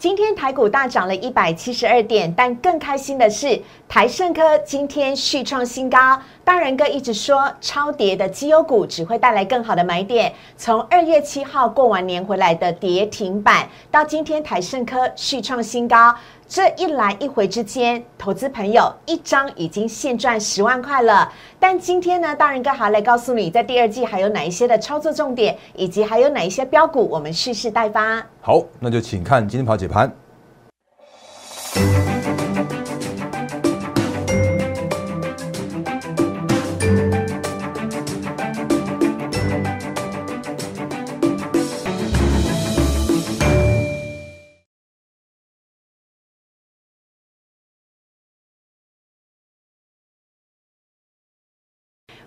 今天台股大涨了一百七十二点，但更开心的是，台盛科今天续创新高。大人哥一直说，超跌的绩优股只会带来更好的买点。从二月七号过完年回来的跌停板，到今天台盛科续创新高。这一来一回之间，投资朋友一张已经现赚十万块了。但今天呢，大人哥还来告诉你，在第二季还有哪一些的操作重点，以及还有哪一些标股，我们蓄势待发。好，那就请看今天跑解盘。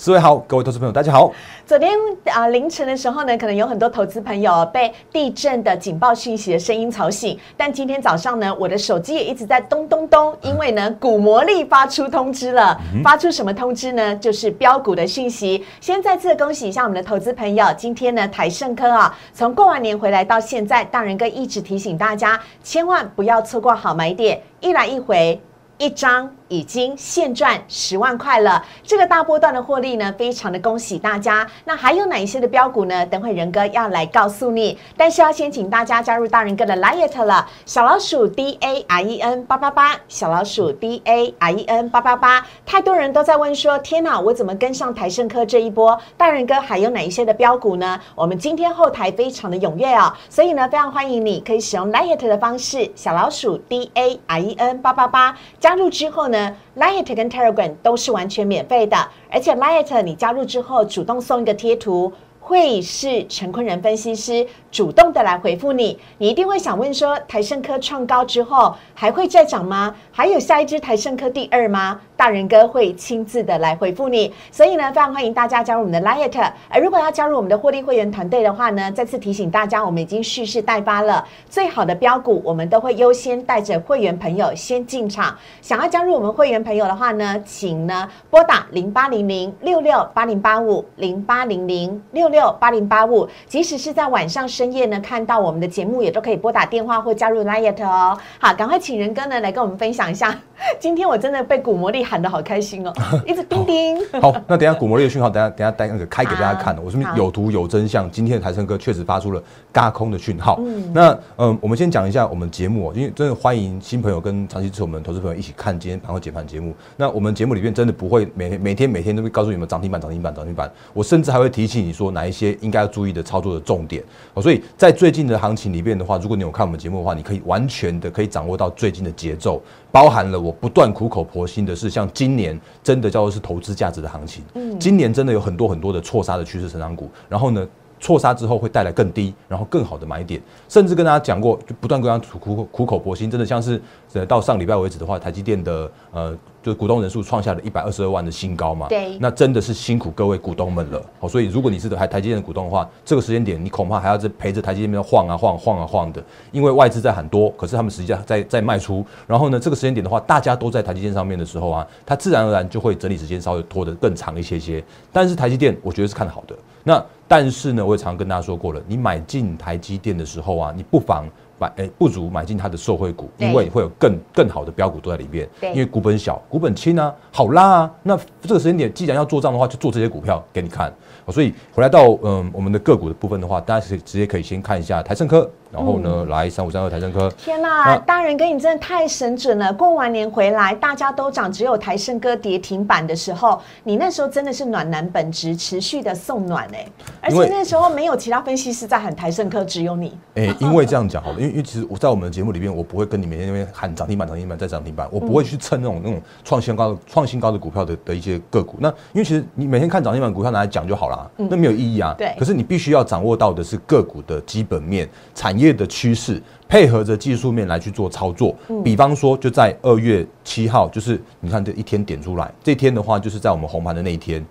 四位好，各位投资朋友，大家好。昨天啊凌晨的时候呢，可能有很多投资朋友被地震的警报讯息的声音吵醒。但今天早上呢，我的手机也一直在咚咚咚，因为呢，股魔力发出通知了。发出什么通知呢？就是标股的讯息。先再次恭喜一下我们的投资朋友，今天呢，台盛科啊，从过完年回来到现在，大仁哥一直提醒大家，千万不要错过好买点，一来一回，一张。已经现赚十万块了，这个大波段的获利呢，非常的恭喜大家。那还有哪一些的标股呢？等会仁哥要来告诉你。但是要先请大家加入大人哥的 Liet 了，小老鼠 D A R E N 八八八，小老鼠 D A R E N 八八八。太多人都在问说，天哪，我怎么跟上台盛科这一波？大人哥还有哪一些的标股呢？我们今天后台非常的踊跃哦，所以呢，非常欢迎你可以使用 Liet 的方式，小老鼠 D A R E N 八八八加入之后呢。Light 跟 Telegram 都是完全免费的，而且 Light 你加入之后，主动送一个贴图，会是陈坤仁分析师主动的来回复你。你一定会想问说，台盛科创高之后还会再涨吗？还有下一支台盛科第二吗？大人哥会亲自的来回复你，所以呢，非常欢迎大家加入我们的 Liet。而如果要加入我们的获利会员团队的话呢，再次提醒大家，我们已经蓄势待发了。最好的标股，我们都会优先带着会员朋友先进场。想要加入我们会员朋友的话呢，请呢拨打零八零零六六八零八五零八零零六六八零八五。即使是在晚上深夜呢，看到我们的节目，也都可以拨打电话或加入 Liet 哦。好，赶快请仁哥呢来跟我们分享一下。今天我真的被股魔力。喊的好开心哦，一直叮叮。好，那等下股魔力的讯号，等下等下带那个开给大家看的。我这边有图有真相。今天的台生哥确实发出了嘎空的讯号。嗯那嗯，我们先讲一下我们节目哦，因为真的欢迎新朋友跟长期支持我们投资朋友一起看今天盘后解盘节目。那我们节目里面真的不会每每天每天都会告诉你们涨停板涨停板涨停板，我甚至还会提醒你说哪一些应该要注意的操作的重点。哦，所以在最近的行情里面的话，如果你有看我们节目的话，你可以完全的可以掌握到最近的节奏。包含了我不断苦口婆心的是，像今年真的叫做是投资价值的行情。嗯，今年真的有很多很多的错杀的趋势成长股，然后呢，错杀之后会带来更低，然后更好的买点，甚至跟大家讲过，就不断跟大家苦苦口婆心，真的像是呃到上礼拜为止的话，台积电的呃。就股东人数创下了一百二十二万的新高嘛？对，那真的是辛苦各位股东们了。好，所以如果你是台台积电的股东的话，这个时间点你恐怕还要在陪着台积电那边晃啊晃晃啊晃的，因为外资在很多，可是他们实际上在在卖出。然后呢，这个时间点的话，大家都在台积电上面的时候啊，它自然而然就会整理时间稍微拖得更长一些些。但是台积电我觉得是看好的。那但是呢，我也常跟大家说过了，你买进台积电的时候啊，你不妨。买诶，不如买进它的受惠股，因为会有更更好的标股都在里面。因为股本小，股本轻啊，好拉啊。那这个时间点，既然要做账的话，就做这些股票给你看。所以回来到嗯我们的个股的部分的话，大家是直接可以先看一下台盛科。然后呢，来三五三二台盛科。天哪，大人哥你真的太神准了！过完年回来，大家都涨，只有台盛科跌停板的时候，你那时候真的是暖男本质，持续的送暖哎。而且那时候没有其他分析师在喊台盛科，只有你。哎，因为这样讲好了，因为因为其实我在我们的节目里面，我不会跟你每天那边喊涨停板、涨停板再涨停板，我不会去蹭那种那种创新高、创新高的股票的的一些个股。那因为其实你每天看涨停板股票拿来讲就好了，那没有意义啊。对。可是你必须要掌握到的是个股的基本面、产业的趋势。配合着技术面来去做操作，比方说就在二月七号，就是你看这一天点出来，这天的话就是在我们红盘的那一天，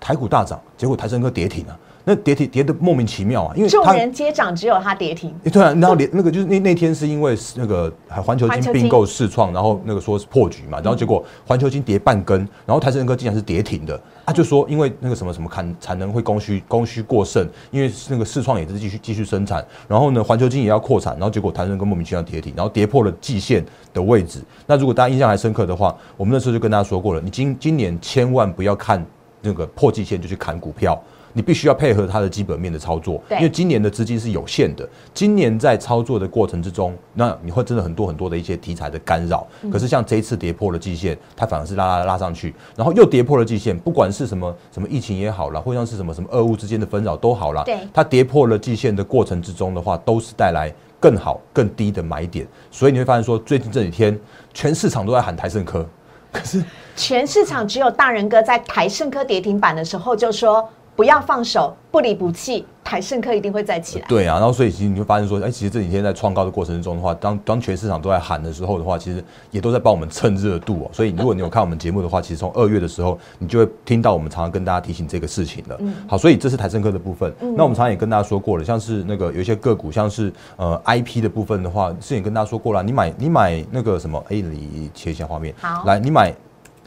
台股大涨，结果台升科跌停啊。那跌停跌的莫名其妙啊，因为众人皆涨，只有它跌停。对啊，然后连那个就是那那天是因为那个环球金并购市创，然后那个说是破局嘛，然后结果环球金跌半根，然后台升科竟然是跌停的。他就说因为那个什么什么产产能会供需供需过剩，因为那个市创也是继续继续生产，然后呢环球金也要扩产，然后结果台升科莫名其妙跌停，然后跌破了季线的位置。那如果大家印象还深刻的话，我们那时候就跟大家说过了，你今今年千万不要看那个破季线就去砍股票。你必须要配合它的基本面的操作，因为今年的资金是有限的。今年在操作的过程之中，那你会真的很多很多的一些题材的干扰。可是像这一次跌破了季线，它反而是拉拉拉上去，然后又跌破了季线。不管是什么什么疫情也好了，或像是什么什么俄乌之间的纷扰都好了，它跌破了季线的过程之中的话，都是带来更好更低的买点。所以你会发现说，最近这几天全市场都在喊台盛科，可是全市场只有大人哥在台盛科跌停板的时候就说。不要放手，不离不弃，台盛科一定会再起来。对啊，然后所以其实你会发现说，哎，其实这几天在创高的过程中的话，当当全市场都在喊的时候的话，其实也都在帮我们蹭热度哦。所以如果你有看我们节目的话，其实从二月的时候，你就会听到我们常常跟大家提醒这个事情了。好，所以这是台盛科的部分。那我们常常也跟大家说过了，像是那个有一些个股，像是呃 IP 的部分的话，之前跟大家说过了，你买你买那个什么，哎，你切一下画面，好，来你买。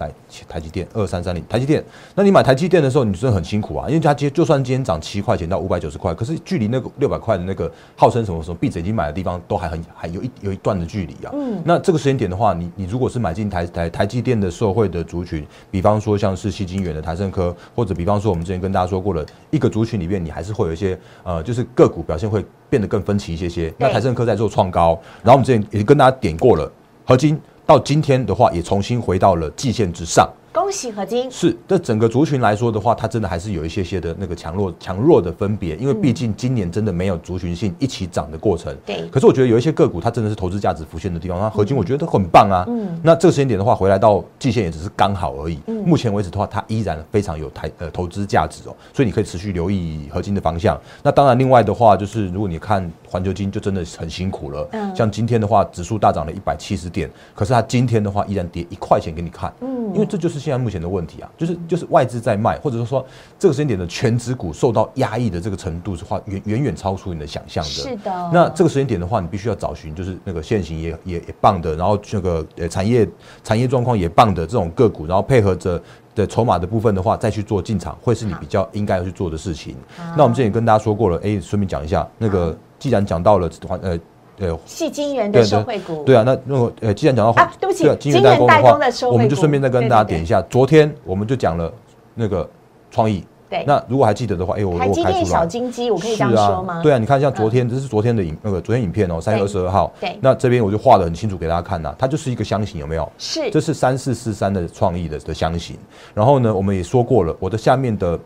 来台积电二三三零，台积电，那你买台积电的时候，你真的很辛苦啊，因为它今就算今天涨七块钱到五百九十块，可是距离那个六百块的那个号称什么什么闭着眼睛买的地方，都还很还有一有一段的距离啊。嗯，那这个时间点的话，你你如果是买进台台台积电的社会的族群，比方说像是西金远的台盛科，或者比方说我们之前跟大家说过了一个族群里面，你还是会有一些呃，就是个股表现会变得更分歧一些些。那台盛科在做创高，然后我们之前也跟大家点过了合金。到今天的话，也重新回到了季线之上。恭喜合金是，这整个族群来说的话，它真的还是有一些些的那个强弱强弱的分别，因为毕竟今年真的没有族群性一起涨的过程。对。可是我觉得有一些个股，它真的是投资价值浮现的地方。那合金我觉得很棒啊。嗯。那这个时间点的话，回来到季线也只是刚好而已。嗯。目前为止的话，它依然非常有台呃投资价值哦，所以你可以持续留意合金的方向。那当然，另外的话就是，如果你看环球金，就真的很辛苦了。嗯。像今天的话，指数大涨了一百七十点，可是它今天的话依然跌一块钱给你看。嗯。因为这就是现在目前的问题啊。就是就是外资在卖，或者是说这个时间点的全指股受到压抑的这个程度是话远远远超出你的想象的。是的。那这个时间点的话，你必须要找寻就是那个现行也也也棒的，然后这个呃产业产业状况也棒的这种个股，然后配合着的筹码的部分的话，再去做进场，会是你比较应该要去做的事情。那我们之前跟大家说过了，哎，顺便讲一下，那个既然讲到了呃。对，系金元的收汇股，对啊，那那个呃，既然讲到啊，对不起，金元代工的话，我们就顺便再跟大家点一下。昨天我们就讲了那个创意，对，那如果还记得的话，哎，我台积电小金鸡，我可以这样说吗？对啊，你看像昨天，这是昨天的影那个昨天影片哦，三月二十二号，对，那这边我就画的很清楚给大家看呐，它就是一个箱型，有没有？是，这是三四四三的创意的的箱型。然后呢，我们也说过了，我的下面的。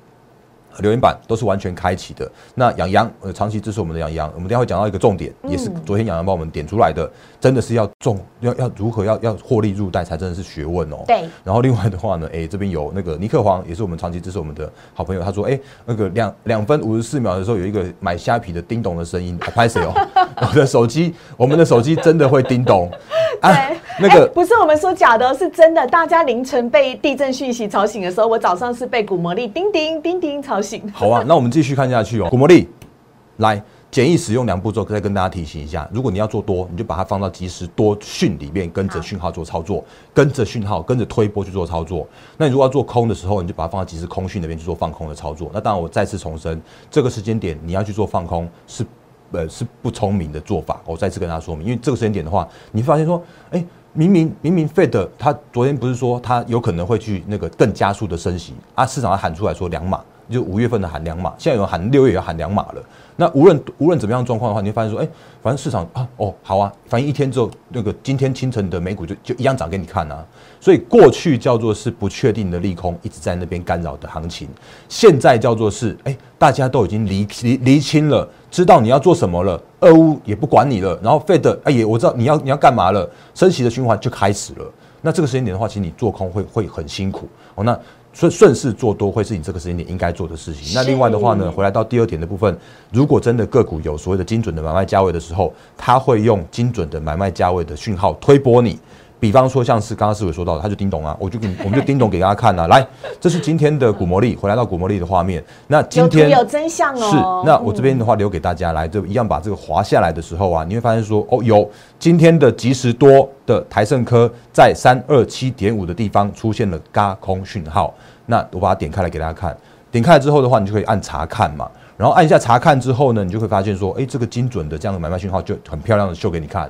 留言板都是完全开启的。那杨洋呃，长期支持我们的杨洋，我们等下会讲到一个重点，也是昨天杨洋帮我们点出来的，真的是要重要要如何要要获利入袋才真的是学问哦。对。然后另外的话呢，哎，这边有那个尼克黄，也是我们长期支持我们的好朋友，他说，哎，那个两两分五十四秒的时候有一个买虾皮的叮咚的声音，拍谁哦？我的手机，我们的手机真的会叮咚。对，那个不是我们说假的，是真的。大家凌晨被地震讯息吵醒的时候，我早上是被古魔力叮叮叮叮吵好啊，那我们继续看下去哦。古魔力，来简易使用两步骤，再跟大家提醒一下：如果你要做多，你就把它放到即时多讯里面，跟着讯号做操作，跟着讯号，跟着推波去做操作。那你如果要做空的时候，你就把它放到即时空讯那边去做放空的操作。那当然，我再次重申，这个时间点你要去做放空是。呃，是不聪明的做法。我再次跟大家说明，因为这个时间点的话，你发现说，哎，明明明明，Fed 他昨天不是说他有可能会去那个更加速的升息啊？市场上喊出来说两码，就五月份的喊两码，现在有人喊六月也要喊两码了。那无论无论怎么样状况的话，你会发现说，哎，反正市场啊，哦，好啊，反正一天之后，那个今天清晨的美股就就一样涨给你看啊。所以过去叫做是不确定的利空一直在那边干扰的行情，现在叫做是，哎，大家都已经离离离清了，知道你要做什么了，俄乌也不管你了，然后 Fed 哎也我知道你要你要干嘛了，升息的循环就开始了。那这个时间点的话，其实你做空会会很辛苦哦。那顺顺势做多会是你这个时间点应该做的事情。那另外的话呢，回来到第二点的部分，如果真的个股有所谓的精准的买卖价位的时候，它会用精准的买卖价位的讯号推波你。比方说像是刚刚思伟说到的，他就叮咚啊，我就给 我们就叮咚给大家看啊，来，这是今天的股魔力，回来到股魔力的画面。那今天有真相哦。是，那我这边的话留给大家来，就一样把这个滑下来的时候啊，你会发现说，哦，有今天的即时多的台盛科在三二七点五的地方出现了嘎空讯号。那我把它点开来给大家看，点开来之后的话，你就可以按查看嘛。然后按一下查看之后呢，你就会发现说，哎，这个精准的这样的买卖讯号就很漂亮的秀给你看。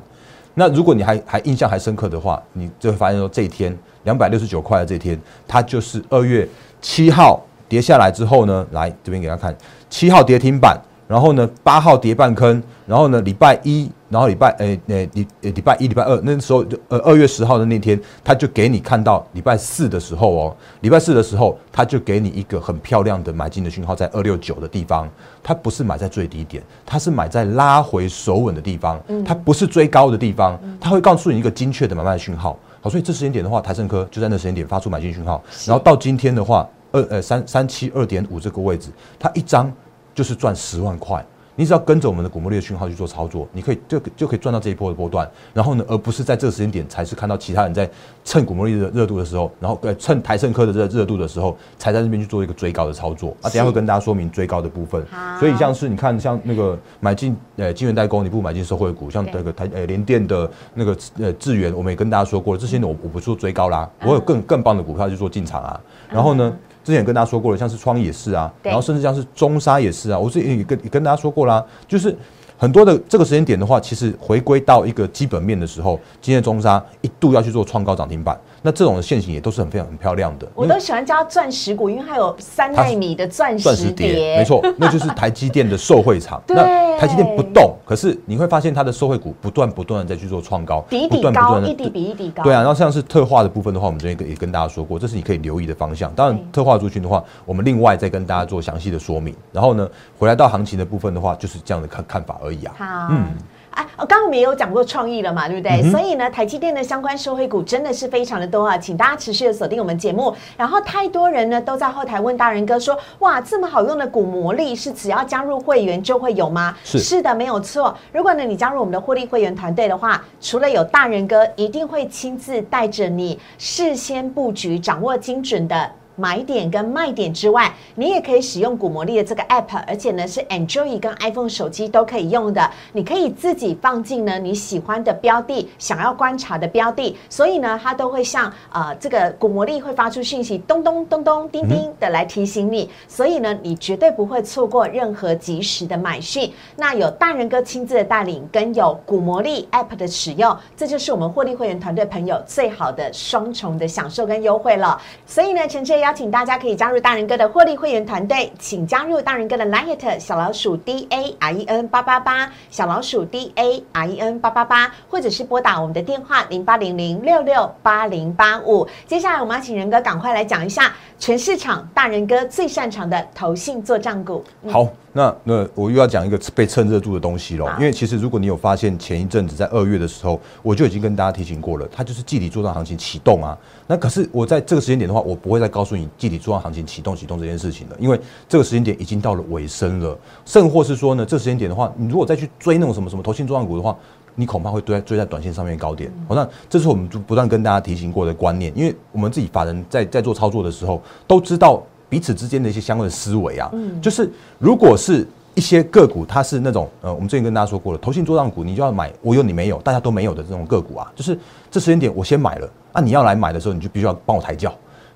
那如果你还还印象还深刻的话，你就会发现说，这一天两百六十九块的这一天，它就是二月七号跌下来之后呢，来这边给大家看，七号跌停板。然后呢，八号跌半坑，然后呢，礼拜一，然后礼拜诶诶礼礼拜一、礼拜二那时候就呃二月十号的那天，他就给你看到礼拜四的时候哦，礼拜四的时候他就给你一个很漂亮的买进的讯号，在二六九的地方，他不是买在最低点，他是买在拉回手稳的地方，他不是追高的地方，他会告诉你一个精确的买卖讯号。好，所以这时间点的话，台盛科就在那时间点发出买进讯号，然后到今天的话，二呃三三七二点五这个位置，它一张。就是赚十万块，你只要跟着我们的股魔力的讯号去做操作，你可以就就可以赚到这一波的波段。然后呢，而不是在这个时间点才是看到其他人在趁股魔力的热度的时候，然后呃趁台盛科的热热度的时候，才在那边去做一个追高的操作。啊，等下会跟大家说明追高的部分。所以像是你看，像那个买进呃金源代工，你不买进社会股，像那个台呃联电的那个呃智源，我们也跟大家说过了，这些我我不做追高啦，我有更更棒的股票去做进场啊。然后呢？之前跟大家说过了，像是创意也是啊，然后甚至像是中沙也是啊，我之前也跟也跟大家说过啦，就是很多的这个时间点的话，其实回归到一个基本面的时候，今天中沙一度要去做创高涨停板。那这种的线型也都是很非常很漂亮的，我都喜欢叫它钻石股，因为它有三纳米的钻石碟，没错，那就是台积电的受惠场。那台积电不动，可是你会发现它的受惠股不断不断的在去做创高，底底高，一底比一底高。对啊，然后像是特化的部分的话，我们昨天也跟大家说过，这是你可以留意的方向。当然，特化族群的话，我们另外再跟大家做详细的说明。然后呢，回来到行情的部分的话，就是这样的看看法而已啊。好，嗯。哎，刚刚我们也有讲过创意了嘛，对不对？所以呢，台积电的相关收惠股真的是非常的多啊，请大家持续的锁定我们节目。然后太多人呢都在后台问大人哥说：“哇，这么好用的股魔力是只要加入会员就会有吗？”是是的，没有错。如果呢你加入我们的获利会员团队的话，除了有大人哥一定会亲自带着你事先布局，掌握精准的。买点跟卖点之外，你也可以使用股魔力的这个 app，而且呢是 Android 跟 iPhone 手机都可以用的。你可以自己放进呢你喜欢的标的，想要观察的标的，所以呢它都会像呃这个股魔力会发出讯息，咚咚咚咚叮叮的来提醒你，所以呢你绝对不会错过任何及时的买讯。那有大人哥亲自的带领，跟有股魔力 app 的使用，这就是我们获利会员团队朋友最好的双重的享受跟优惠了。所以呢，陈志邀请大家可以加入大人哥的获利会员团队，请加入大人哥的 Line 小老鼠 D A R E N 八八八，小老鼠 D A R E N 八八八，或者是拨打我们的电话零八零零六六八零八五。接下来我们要请仁哥赶快来讲一下全市场大人哥最擅长的投信做账股。好。那那我又要讲一个被蹭热度的东西喽，因为其实如果你有发现前一阵子在二月的时候，我就已经跟大家提醒过了，它就是季底做账行情启动啊。那可是我在这个时间点的话，我不会再告诉你季底做账行情启动启动这件事情了，因为这个时间点已经到了尾声了。甚或是说呢，这时间点的话，你如果再去追那种什么什么投信做账股的话，你恐怕会追追在短线上面高点。好，那这是我们就不断跟大家提醒过的观念，因为我们自己法人在在做操作的时候都知道。彼此之间的一些相关的思维啊，就是如果是一些个股，它是那种呃，我们之前跟大家说过了，投信做账股，你就要买我有你没有，大家都没有的这种个股啊，就是这时间点我先买了，那你要来买的时候，你就必须要帮我抬轿。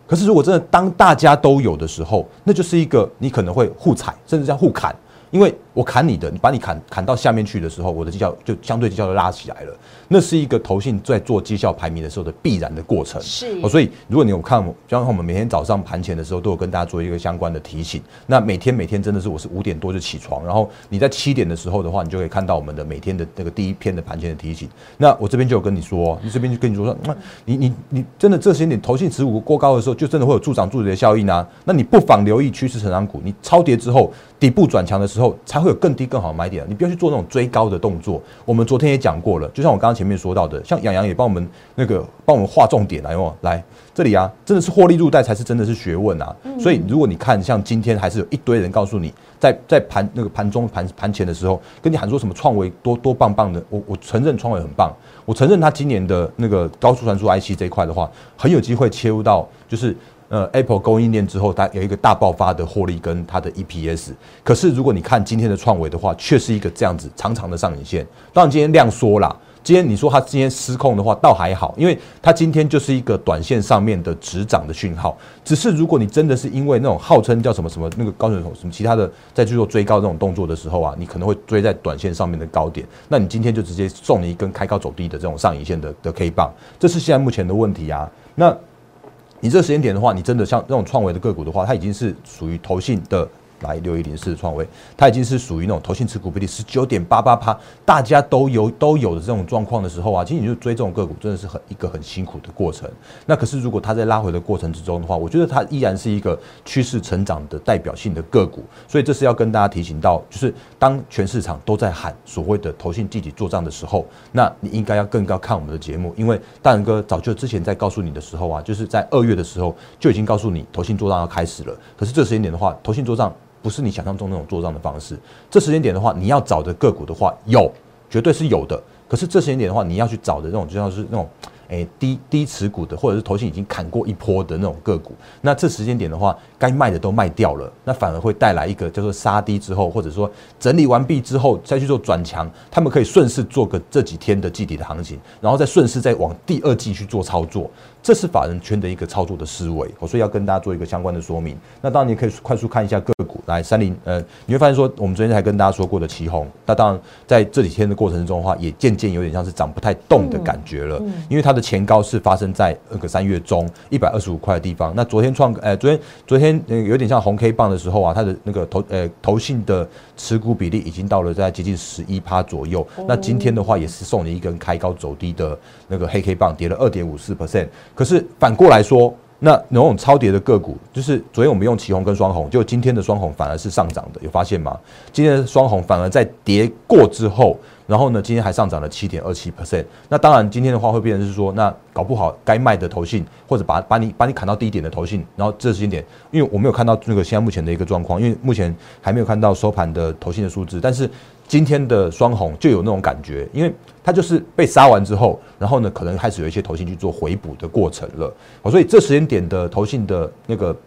可是如果真的当大家都有的时候，那就是一个你可能会互踩，甚至叫互砍，因为我砍你的，你把你砍砍到下面去的时候，我的绩效就相对绩效就拉起来了。那是一个投信在做绩效排名的时候的必然的过程，是。哦所以如果你有看，就像我们每天早上盘前的时候，都有跟大家做一个相关的提醒。那每天每天真的是我是五点多就起床，然后你在七点的时候的话，你就可以看到我们的每天的那个第一篇的盘前的提醒。那我这边就有跟你说，你这边就跟你说说，那你你你真的这些点投信持股过高的时候，就真的会有助长助跌的效应啊。那你不妨留意趋势成长股，你超跌之后底部转强的时候，才会会有更低更好的买点。你不要去做那种追高的动作。我们昨天也讲过了，就像我刚刚前面说到的，像杨洋也帮我们那个帮我们划重点来哦，来这里啊，真的是获利入袋才是真的是学问啊。所以如果你看像今天还是有一堆人告诉你，在在盘那个盘中盘盘前的时候，跟你喊说什么创维多多棒棒的，我我承认创维很棒，我承认他今年的那个高速传输 IC 这一块的话，很有机会切入到就是。呃，Apple 供应链之后，它有一个大爆发的获利跟它的 EPS。可是如果你看今天的创维的话，却是一个这样子长长的上影线。当然今天量缩了，今天你说它今天失控的话，倒还好，因为它今天就是一个短线上面的止涨的讯号。只是如果你真的是因为那种号称叫什么什么那个高水什么其他的在去做追高这种动作的时候啊，你可能会追在短线上面的高点，那你今天就直接送你一根开高走低的这种上影线的的 K 棒，这是现在目前的问题啊。那你这个时间点的话，你真的像这种创维的个股的话，它已经是属于投信的。来六一零四创维，它已经是属于那种投信持股比例十九点八八趴，大家都有都有的这种状况的时候啊，其实你就追这种个股真的是很一个很辛苦的过程。那可是如果它在拉回的过程之中的话，我觉得它依然是一个趋势成长的代表性的个股。所以这是要跟大家提醒到，就是当全市场都在喊所谓的投信集体做账的时候，那你应该要更高看我们的节目，因为大仁哥早就之前在告诉你的时候啊，就是在二月的时候就已经告诉你投信做账要开始了。可是这时间点的话，投信做账。不是你想象中那种做账的方式。这时间点的话，你要找的个股的话，有，绝对是有的。可是这时间点的话，你要去找的那种，就像是那种。诶，低低持股的，或者是头信已经砍过一波的那种个股，那这时间点的话，该卖的都卖掉了，那反而会带来一个叫做杀低之后，或者说整理完毕之后再去做转强，他们可以顺势做个这几天的季底的行情，然后再顺势再往第二季去做操作，这是法人圈的一个操作的思维，所以要跟大家做一个相关的说明。那当然你可以快速看一下个股，来三零，呃，你会发现说我们昨天才跟大家说过的旗红，那当然在这几天的过程中的话，也渐渐有点像是涨不太动的感觉了，因为它的。前高是发生在那个三月中一百二十五块的地方。那昨天创，呃，昨天昨天呃有点像红 K 棒的时候啊，它的那个投呃投信的持股比例已经到了在接近十一趴左右。那今天的话也是送你一根开高走低的那个黑 K 棒，跌了二点五四 percent。可是反过来说，那那种超跌的个股，就是昨天我们用旗红跟双红，就今天的双红反而是上涨的，有发现吗？今天的双红反而在跌过之后。然后呢，今天还上涨了七点二七 percent。那当然，今天的话会变成是说，那搞不好该卖的头信，或者把把你把你砍到低点的头信，然后这时间点，因为我没有看到那个现在目前的一个状况，因为目前还没有看到收盘的头信的数字。但是今天的双红就有那种感觉，因为它就是被杀完之后，然后呢，可能开始有一些投信去做回补的过程了。所以这时间点的投信的那个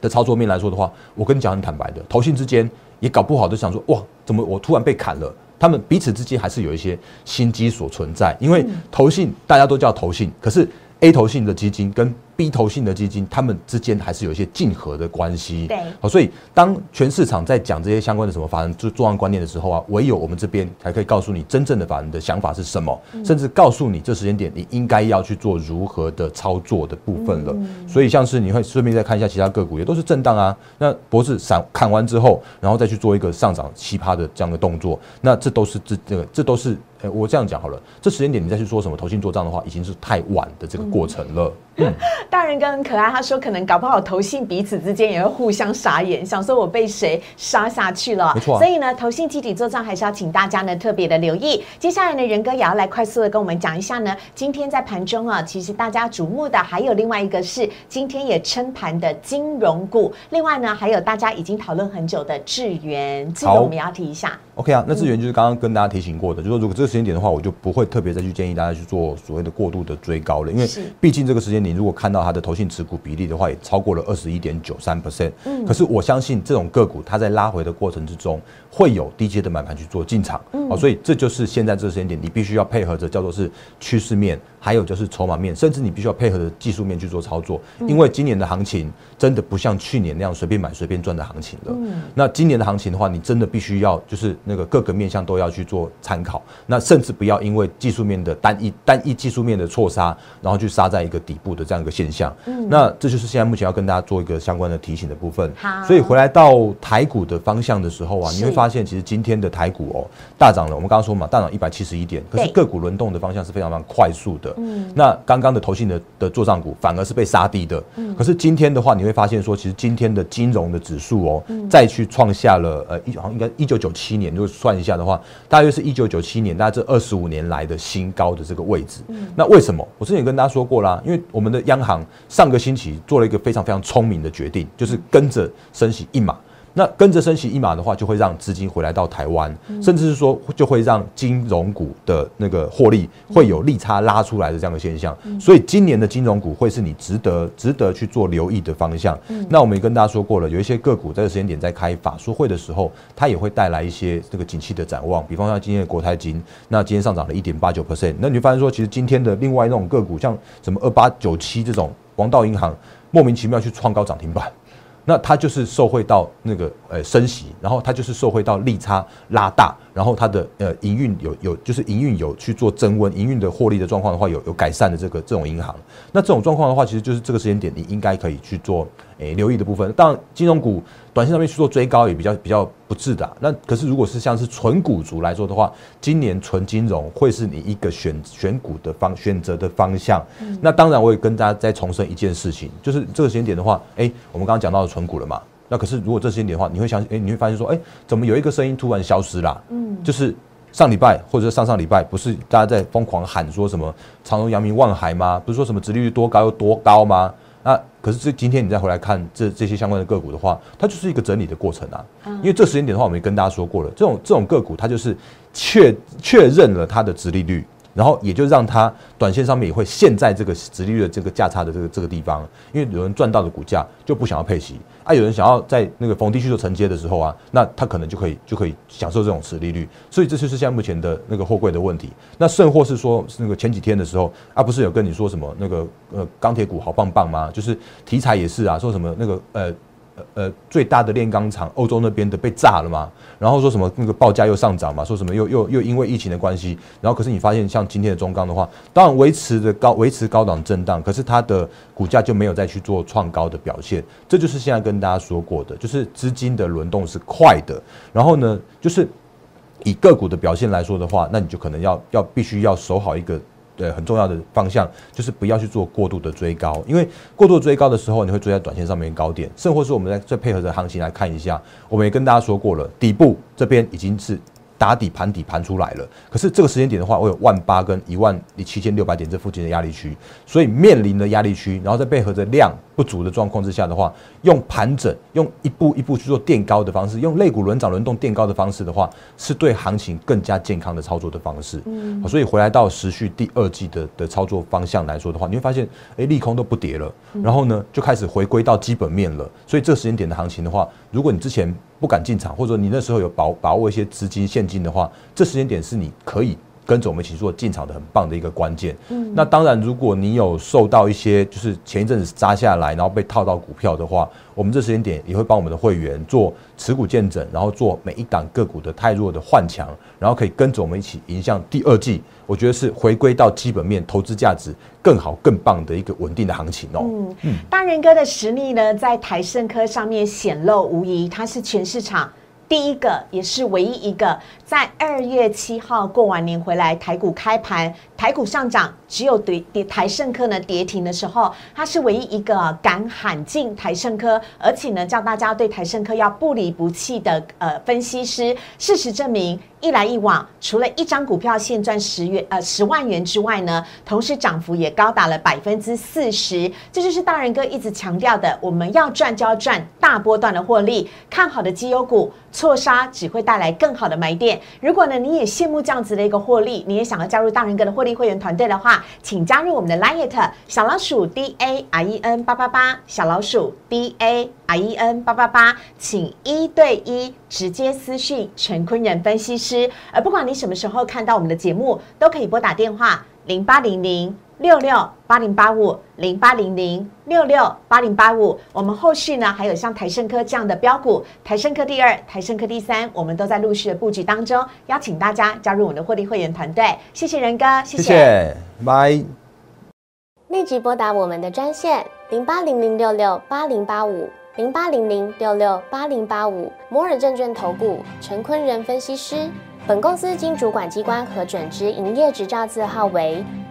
的操作面来说的话，我跟你讲很坦白的，投信之间也搞不好都想说，哇，怎么我突然被砍了？他们彼此之间还是有一些心机所存在，因为投信大家都叫投信，可是 A 投信的基金跟。低投信的基金，他们之间还是有一些竞合的关系。对，好，所以当全市场在讲这些相关的什么法人就作案观念的时候啊，唯有我们这边才可以告诉你真正的法人的想法是什么，甚至告诉你这时间点你应该要去做如何的操作的部分了。所以像是你会顺便再看一下其他个股，也都是震荡啊。那博士散砍完之后，然后再去做一个上涨奇葩的这样的动作，那这都是这这个这都是，呃，我这样讲好了，这时间点你再去说什么投信做账的话，已经是太晚的这个过程了。大人跟可爱，他说可能搞不好投信彼此之间也会互相傻眼，想说我被谁杀下去了。没错，所以呢，投信集体做账还是要请大家呢特别的留意。接下来呢，仁哥也要来快速的跟我们讲一下呢，今天在盘中啊，其实大家瞩目的还有另外一个是今天也撑盘的金融股，另外呢还有大家已经讨论很久的智源，这个我们要提一下。OK 啊，那智源就是刚刚跟大家提醒过的，就说如果这个时间点的话，我就不会特别再去建议大家去做所谓的过度的追高了，因为毕竟这个时间你如果看到它的投信持股比例的话，也超过了二十一点九三 percent。嗯，可是我相信这种个股它在拉回的过程之中，会有低阶的买盘去做进场。嗯，好，所以这就是现在这个时间点，你必须要配合着叫做是趋势面。还有就是筹码面，甚至你必须要配合着技术面去做操作，因为今年的行情真的不像去年那样随便买随便赚的行情了。嗯那今年的行情的话，你真的必须要就是那个各个面向都要去做参考，那甚至不要因为技术面的单一单一技术面的错杀，然后去杀在一个底部的这样一个现。象。嗯，那这就是现在目前要跟大家做一个相关的提醒的部分。好，所以回来到台股的方向的时候啊，你会发现其实今天的台股哦大涨了。我们刚刚说嘛，大涨一百七十一点，可是个股轮动的方向是非常非常快速的。嗯，那刚刚的投信的的做账股反而是被杀低的。嗯，可是今天的话，你会发现说，其实今天的金融的指数哦，再去创下了呃一好像应该一九九七年，如果算一下的话，大约是一九九七年，大概这二十五年来的新高的这个位置。嗯，那为什么？我之前跟大家说过啦，因为我我们的央行上个星期做了一个非常非常聪明的决定，就是跟着升息一码。那跟着升息一码的话，就会让资金回来到台湾，甚至是说就会让金融股的那个获利会有利差拉出来的这样的现象。所以今年的金融股会是你值得值得去做留意的方向。那我们也跟大家说过了，有一些个股在这个时间点在开法说会的时候，它也会带来一些这个景气的展望。比方像今天的国泰金，那今天上涨了一点八九 percent。那你发现说，其实今天的另外那种个股，像什么二八九七这种王道银行，莫名其妙去创高涨停板。那它就是受惠到那个呃升息，然后它就是受惠到利差拉大，然后它的呃营运有有就是营运有去做增温，营运的获利的状况的话有有改善的这个这种银行，那这种状况的话，其实就是这个时间点你应该可以去做。诶，留意的部分，当然金融股短线上面去做追高也比较比较不智的。那可是如果是像是纯股族来说的话，今年纯金融会是你一个选选股的方选择的方向。那当然我也跟大家再重申一件事情，就是这个时间点的话，哎，我们刚刚讲到的纯股了嘛。那可是如果这时间点的话，你会想，哎，你会发现说，哎，怎么有一个声音突然消失了？嗯，就是上礼拜或者上上礼拜，不是大家在疯狂喊说什么长荣、阳明、万海吗？不是说什么殖利率多高有多高吗？那可是这今天你再回来看这这些相关的个股的话，它就是一个整理的过程啊。因为这时间点的话，我们也跟大家说过了，这种这种个股它就是确确认了它的殖利率。然后也就让它短线上面也会陷在这个殖利率的这个价差的这个这个地方，因为有人赚到的股价就不想要配息啊，有人想要在那个逢低去做承接的时候啊，那他可能就可以就可以享受这种殖利率，所以这就是现在目前的那个货柜的问题。那甚或是说那个前几天的时候啊，不是有跟你说什么那个呃钢铁股好棒棒吗？就是题材也是啊，说什么那个呃。呃最大的炼钢厂，欧洲那边的被炸了嘛？然后说什么那个报价又上涨嘛？说什么又又又因为疫情的关系，然后可是你发现像今天的中钢的话，当然维持的高维持高档震荡，可是它的股价就没有再去做创高的表现。这就是现在跟大家说过的，就是资金的轮动是快的。然后呢，就是以个股的表现来说的话，那你就可能要要必须要守好一个。对，很重要的方向就是不要去做过度的追高，因为过度追高的时候，你会追在短线上面高点，甚或是我们在再配合着行情来看一下，我们也跟大家说过了，底部这边已经是。打底盘底盘出来了，可是这个时间点的话，我有万八跟一万七千六百点这附近的压力区，所以面临的压力区，然后再配合着量不足的状况之下的话，用盘整，用一步一步去做垫高的方式，用肋骨轮涨轮动垫高的方式的话，是对行情更加健康的操作的方式。嗯，所以回来到持续第二季的的操作方向来说的话，你会发现，哎，利空都不跌了，然后呢，就开始回归到基本面了。所以这个时间点的行情的话，如果你之前不敢进场，或者你那时候有把把握一些资金现金的话，这时间点是你可以跟着我们一起做进场的很棒的一个关键。嗯，那当然，如果你有受到一些就是前一阵子扎下来，然后被套到股票的话，我们这时间点也会帮我们的会员做持股见证，然后做每一档个股的太弱的换强，然后可以跟着我们一起迎向第二季。我觉得是回归到基本面，投资价值更好、更棒的一个稳定的行情哦。嗯，大仁哥的实力呢，在台盛科上面显露无疑，他是全市场第一个，也是唯一一个在二月七号过完年回来，台股开盘。台股上涨，只有跌跌台盛科呢跌停的时候，它是唯一一个敢喊进台盛科，而且呢叫大家对台盛科要不离不弃的呃分析师。事实证明，一来一往，除了一张股票现赚十元呃十万元之外呢，同时涨幅也高达了百分之四十。这就是大人哥一直强调的，我们要赚就要赚大波段的获利，看好的绩优股错杀只会带来更好的买点。如果呢你也羡慕这样子的一个获利，你也想要加入大人哥的获利。会员团队的话，请加入我们的 Liet 小老鼠 D A R E N 八八八小老鼠 D A R E N 八八八，请一对一直接私讯陈坤仁分析师。而不管你什么时候看到我们的节目，都可以拨打电话零八零零六六八零八五零八零零六六八零八五。我们后续呢还有像台盛科这样的标股，台盛科第二，台盛科第三，我们都在陆续的布局当中，邀请大家加入我们的获利会员团队。谢谢仁哥，谢谢，拜。立即拨打我们的专线零八零零六六八零八五零八零零六六八零八五摩尔证券投顾陈坤仁分析师。本公司经主管机关核准之营业执照字号为